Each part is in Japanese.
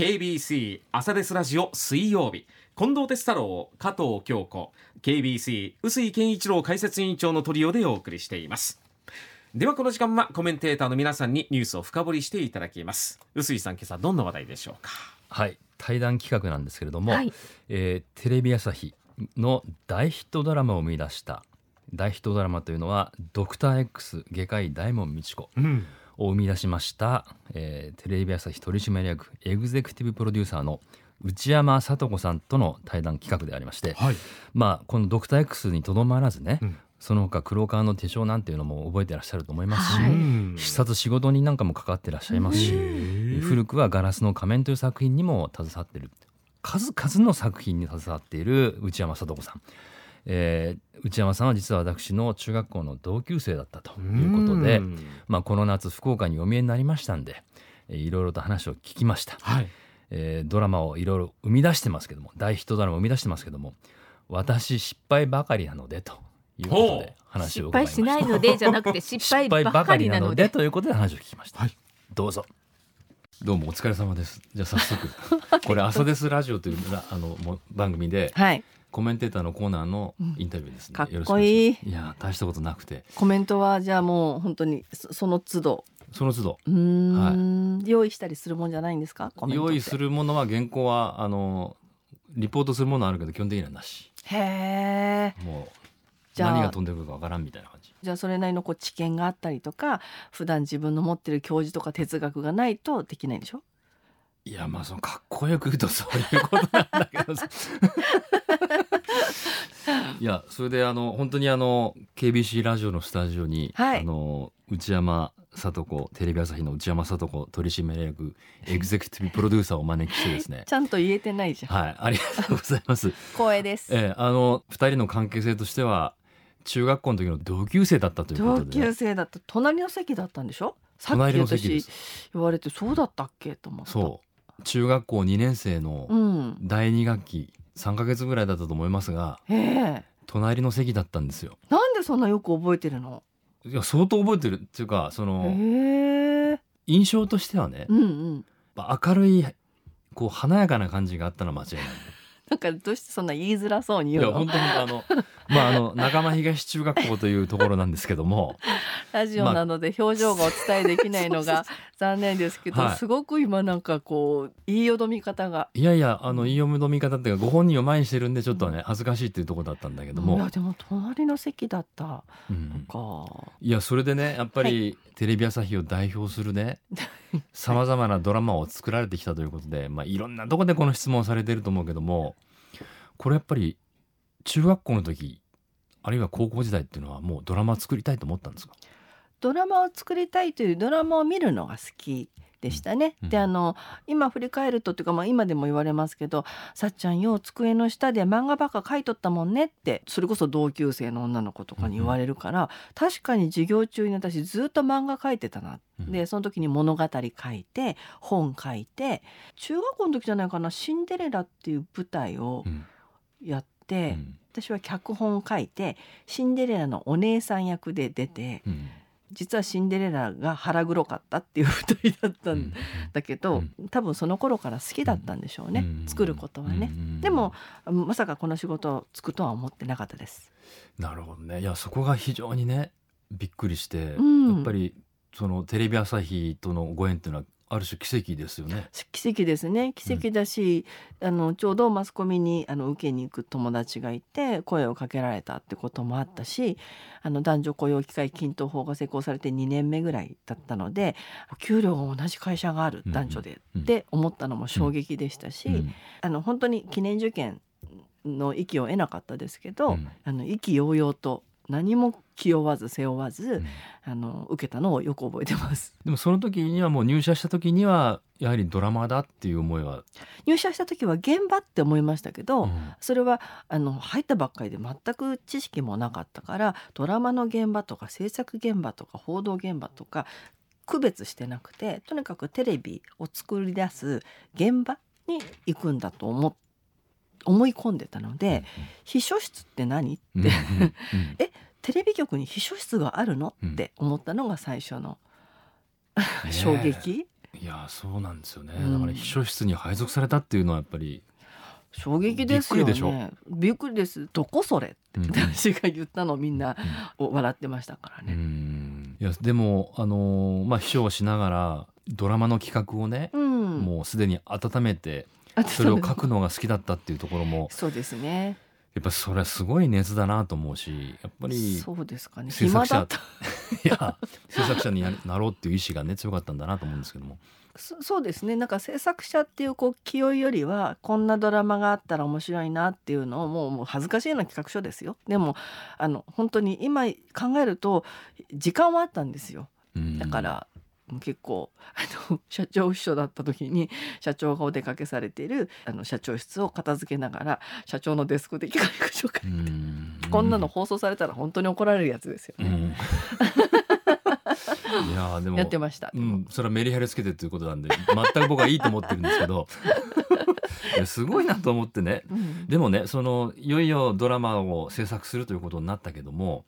KBC 朝ですラジオ水曜日。近藤哲太郎加藤京子。KBC 臼井健一郎解説委員長のトリオでお送りしています。ではこの時間はコメンテーターの皆さんにニュースを深掘りしていただきます。臼井さん今朝どんな話題でしょうか？はい。対談企画なんですけれども、はい。えーテレビ朝日の大ヒットドラマを生み出した大ヒットドラマというのは「ドクター X 外科医大門未知子」うんを生み出しました、えーテレビ朝日取締役エグゼクティブプロデューサーの内山聡子さんとの対談企画でありまして、はい。まあ、この「ドクター X」にとどまらずね、うん。その他黒川の手帳なんていうのも覚えてらっしゃると思いますし、はい。うん必殺仕事人なんかも関わってらっしゃいますし、古くは「ガラスの仮面」という作品にも携わっている数々の作品に携わっている内山聡子さん、えー内山さんは実は私の中学校の同級生だったということで、うん。まあ、この夏福岡にお見えになりましたんで、えーいろいろと話を聞きました、はい。えードラマをいろいろ生み出してますけども大ヒットドラマを生み出してますけども私失敗ばかりなのでということで話を失伺いました。敗しないのでじゃなくて 失敗ばかりなので。ということで話を聞きました、はい。どうぞ。どうもお疲れ様です。じゃあ早速 これ朝ですラジオというラあのも番組ではいコメンテーターのコーナーのインタビューですね、かっこいい。いや大したことなくて。コメントはじゃあもう本当にそその都度。その都度。うーん、用意したりするもんじゃないんですか？用意するものは原稿はあのリポートするものはあるけど基本的にはなし。へえもうじゃあ何が飛んでくるかわからんみたいな感じ。じゃあそれなりのこう知見があったりとか普段自分の持ってる教授とか哲学がないとできないんでしょ？いやまあそのかっこよく言うとそういうことなんだけどさ。いやそれであの本当にあの KBC ラジオのスタジオに、はい。あの内山聡子テレビ朝日の内山聡子取締役 エグゼクティブプロデューサーをお招きしてですね。ちゃんと言えてないじゃん、はい。ありがとうございます。光栄です。ええあの二人の関係性としては中学校の時の同級生だったというこ同とで、ね級、生だった。隣の席だったんでしょ？さっき私す。言われてそうだったっけ？と思った。そう中学校2年生のうん。第2学期3ヶ月ぐらいだったと思いますがへえ。隣の席だったんですよ。なんでそんなよく覚えてるの？いや相当覚えてるっていうかその印象としてはねうんうん。明るいこう華やかな感じがあったのは間違いない。なんかどうしてそんな言いづらそうに言うの？いや本当にあのまああの仲間東中学校というところなんですけども。ラジオなので表情がお伝えできないのが残念ですけど、はい。すごく今なんかこう言いよどみ方が。いやいやあの言い読み方っていうかご本人を前にしてるんでちょっとね恥ずかしいっていうところだったんだけども。いや、でも隣の席だった。うん。か。いやそれでねやっぱりテレビ朝日を代表するねさまざまなドラマを作られてきたということで、まあ、いろんなとこでこの質問をされてると思うけどもこれやっぱり中学校の時あるいは高校時代っていうのはもうドラマを作りたいと思ったんですか？ドラマを作りたいというドラマを見るのが好きでしたね。うん。であの今振り返るとっていうか、まあ、今でも言われますけど「さっちゃんよう机の下で漫画ばっか書いとったもんね」ってそれこそ同級生の女の子とかに言われるから、確かに授業中に私ずっと漫画書いてたな。うん。でその時に物語書いて本書いて中学校の時じゃないかな「シンデレラ」っていう舞台をうん。やっ私は脚本を書いてシンデレラのお姉さん役で出てうん。実はシンデレラが腹黒かったっていう舞台だったんだけど、多分その頃から好きだったんでしょうね、うん。作ることはね。うん。でもまさかこの仕事をつくとは思ってなかったです。なるほどね。いやそこが非常にねびっくりして、うん。やっぱりそのテレビ朝日とのご縁っていうのはある種奇跡ですよね。奇跡ですね。奇跡だし、あのちょうどマスコミにあの受けに行く友達がいて声をかけられたってこともあったしあの男女雇用機会均等法が施行されて2年目ぐらいだったので給料が同じ会社があるうん男女で、うんって思ったのも衝撃でしたし、うんあの本当に記念受験の息を得なかったですけど、うん。あの意気揚々と何も気負わず背負わず、うん。あの受けたのをよく覚えてます。でもその時にはもう入社した時にはやはりドラマだっていう思いは、入社した時は現場って思いましたけど、うん。それはあの入ったばっかりで全く知識もなかったからドラマの現場とか制作現場とか報道現場とか区別してなくてとにかくテレビを作り出す現場に行くんだと思思い込んでたので、秘書室って何？って、えテレビ局に秘書室があるの？うん。って思ったのが最初のえ。衝撃？いいやそうなんですよね、うん。だから秘書室に配属されたっていうのはやっぱり、衝撃ですよね。びっくりです。どこそれ？ってうん私が言ったのみんな笑ってましたからうね、ん。いやでもあのーまあ秘書をしながらドラマの企画をね、うん。もうすでに温めてあそれを書くのが好きだったっていうところもそうですね。やっぱそれはすごい熱だなと思うしやっぱりそうですかね。制作者 いや制作者にななろうっていう意志がね強かったんだなと思うんですけども。そそうですね。なんか制作者っていうこう気負いよりはこんなドラマがあったら面白いなっていうのをもうもう恥ずかしいような企画書ですよ。でもあの本当に今考えると時間はあったんですよ。うん。だから、結構あの 社長秘書だった時に社長がお出かけされているあの社長室を片付けながら社長のデスクで書いて、ん。こんなの放送されたら本当に怒られるやつですよね、うん。いやーでもやってました、うん、それはメリハリつけてということなんで全く僕はいいと思ってるんですけど。すごいなと思ってね。うん。でもねそのいよいよドラマを制作するということになったけども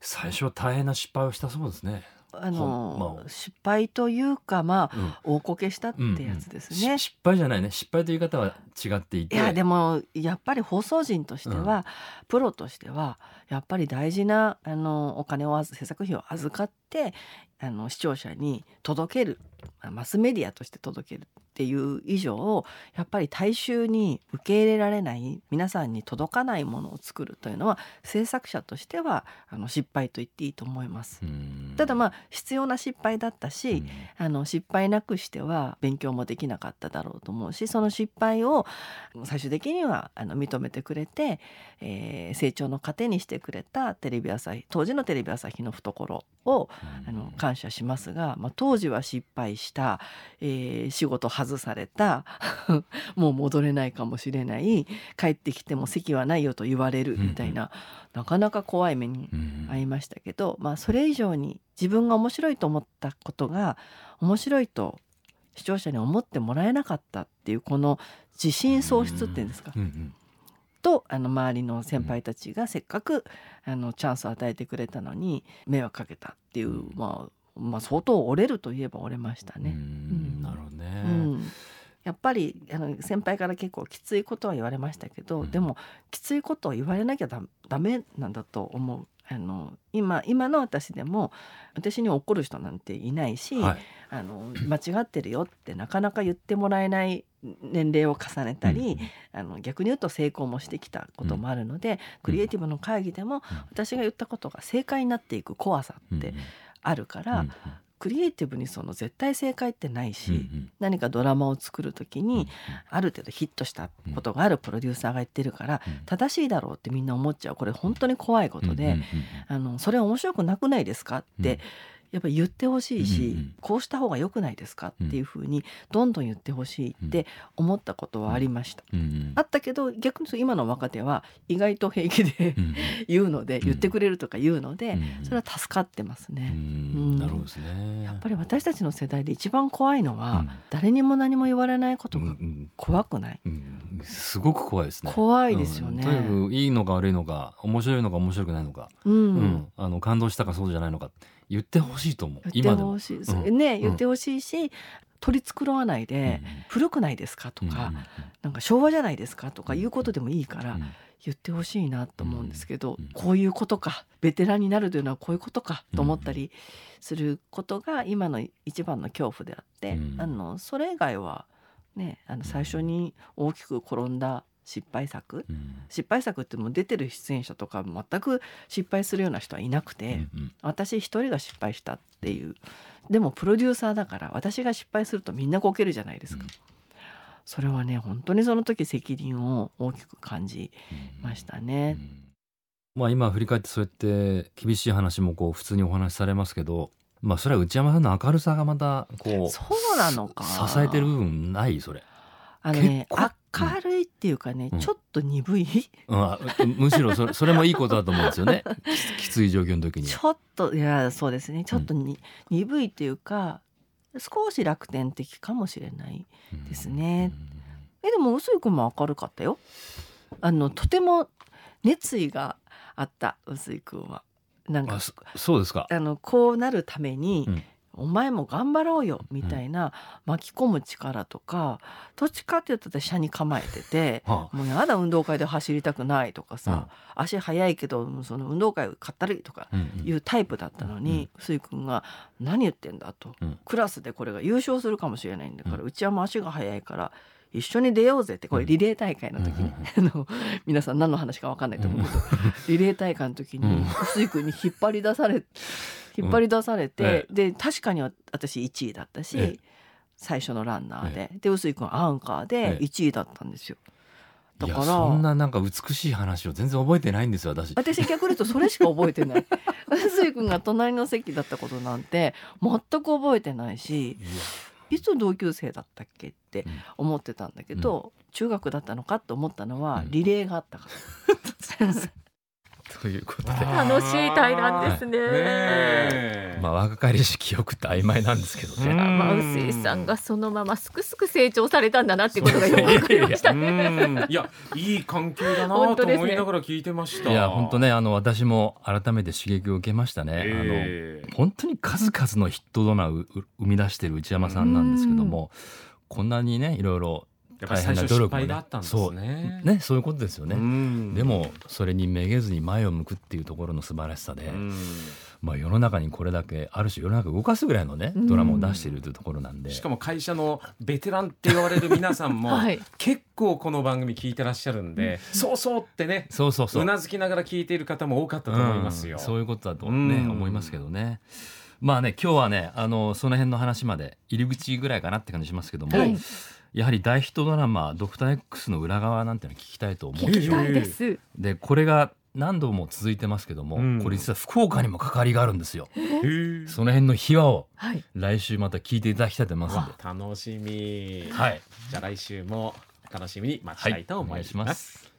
最初は大変な失敗をしたそうですね。あの、まあ。失敗というかまあうん。大こけしたってやつですね。し失敗じゃないね。失敗という言い方は違っていて。いやでもやっぱり放送人としては、プロとしてはやっぱり大事なあのお金を制作費を預かってあの視聴者に届けるまあマスメディアとして届けるっていう以上やっぱり大衆に受け入れられない皆さんに届かないものを作るというのは制作者としてはあの失敗と言っていいと思います。うん。ただまあ必要な失敗だったし、うん。あの失敗なくしては勉強もできなかっただろうと思うしその失敗を最終的にはあの認めてくれて、えー成長の糧にしてくれたテレビ朝日当時のテレビ朝日の懐をあの感謝しますが、まあ、当時は失敗した、えー仕事外された もう戻れないかもしれない帰ってきても席はないよと言われるみたいな、なかなか怖い目にうんありましたけど、まあ、それ以上に自分が面白いと思ったことが面白いと視聴者に思ってもらえなかったっていうこの自信喪失っていうんですか、うんうんとあの周りの先輩たちがせっかくあのチャンスを与えてくれたのに迷惑かけたっていう、うん。まあ、まあ相当折れるといえば折れましたうね。ん。なるほどうね。んやっぱりあの先輩から結構きついことは言われましたけど、うん。でもきついことを言われなきゃダダメなんだと思う。あの今今の私でも私に怒る人なんていないし、はい。あの間違ってるよってなかなか言ってもらえない年齢を重ねたり、あの逆に言うと成功もしてきたこともあるので、クリエイティブの会議でも私が言ったことが正解になっていく怖さうんってあるから、クリエイティブにその絶対正解ってないし、うんうん。何かドラマを作る時にある程度ヒットしたことがあるプロデューサーが言ってるからうん。正しいだろうってみんな思っちゃう。これ本当に怖いことで、あのそれ面白くなくないですかって、うんやっぱり言ってほしいし、うんうんこうした方が良くないですかっていうふうにどんどん言ってほしいって思ったことはありました。うん。うんあったけど逆に今の若手は意外と平気でうん言うので、ん。言ってくれるとか言うので、うんそれは助かってますうね。ん。なるほどですね。やっぱり私たちの世代で一番怖いのは、うん。誰にも何も言われないことが怖くない、うん。すごく怖いですね。怖いですよね。うん。とにかくいいのか悪いのか面白いのか面白くないのか、うん。うん。あの感動したかそうじゃないのか言ってほしいと思う。言ってほ。しい、うん。ねん。言ってほしいし、取り繕わないで、うん古くないですかとか、うんなんか昭和じゃないですかとかいうことでもいいから、うん。言ってほしいなと思うんですけど、うんこういうことかベテランになるというのはこういうことかと思ったりすることが今の一番の恐怖であって、うん。あのそれ以外はねあの最初に大きく転んだ失敗作？うん。失敗作ってもう出てる出演者とか全く失敗するような人はいなくて、うん私一人が失敗したっていう。でもプロデューサーだから私が失敗するとみんなこけるじゃないですか、うん。それはね本当にその時責任を大きく感じましたね。まあ今振り返ってそうやって厳しい話もこう普通にお話しされますけど、まあそれは内山さんの明るさがまたこうそうなのか。支えてる部分ないそれ。あのね結構明るいっていうかね、うん。ちょっと鈍い、うん。あむしろそれそれもいいことだと思うんですよね。ききつい状況の時には。ちょっといやそうですね。ちょっとに、鈍いっていうか少し楽天的かもしれないですね。えでも臼井君も明るかったよ。あのとても熱意があった臼井君は。なんかそそうですか。あのこうなるために、うんお前も頑張ろうよみたいな巻き込む力とか、どっちかっていうと私車に構えてて。はもうやだ運動会で走りたくないとかさ、足速いけどその運動会勝ったりとかいうタイプだったのに臼井君が「何言ってんだ」と、うん。クラスでこれが優勝するかもしれないんだから、うちはもう足が速いから一緒に出ようぜってこれリレー大会の時に、あの皆さん何の話か分かんないと思うけど、リレー大会の時にうん。臼井君に引っ張り出され引っ張り出されて、えで確かに私1位だったし、ええ。最初のランナーで、で臼井君はアンカーでええ。1位だったんですよ。だからいやそんななんか美しい話を全然覚えてないんですよ私。私逆に言うとそれしか覚えてない。臼井君が隣の席だったことなんて全く覚えてないしいつ同級生だったっけって思ってたんだけど、中学だったのかと思ったのはうん。リレーがあったから、ということで。楽しい対談ですね。ねえ。まあ若かりし記憶って曖昧なんですけどね、うん。まあ、臼井さんがそのまますくすく成長されたんだなっていうことがよくわかりました。ね。うん。いやいい関係だなと本当ですね。思いながら聞いてました。いや本当ねあの私も改めて刺激を受けましたね、ええ。あの本当に数々のヒットドラマをう生み出している内山さんなんですけどもこんなにねいろいろやっぱり最初失敗があったんですね。ねそういうことですよね、うん。でもそれにめげずに前を向くっていうところの素晴らしさで、うん。まあ、世の中にこれだけある種世の中を動かすぐらいのねうんドラマを出しているというところなんで、しかも会社のベテランって言われる皆さんも、はい。結構この番組聞いてらっしゃるんで、そうそうってねそうそうそう。うなずきながら聞いている方も多かったと思いますよ。うん。そういうことだとね、うん。思いますけどね。まあね今日はねあのその辺の話まで入り口ぐらいかなって感じしますけども、はいやはり大ヒットドラマ「ドクター X の裏側なんていうのを聞きたいと思う聞きたいです。でこれが何度も続いてますけども、うんこれ実は福岡にも関わりがあるんですよ。その辺の秘話をはい。来週また聞いていただきたいと思いますんで。楽しみ。はい、じゃあ来週も楽しみに待ちたいと思います。はい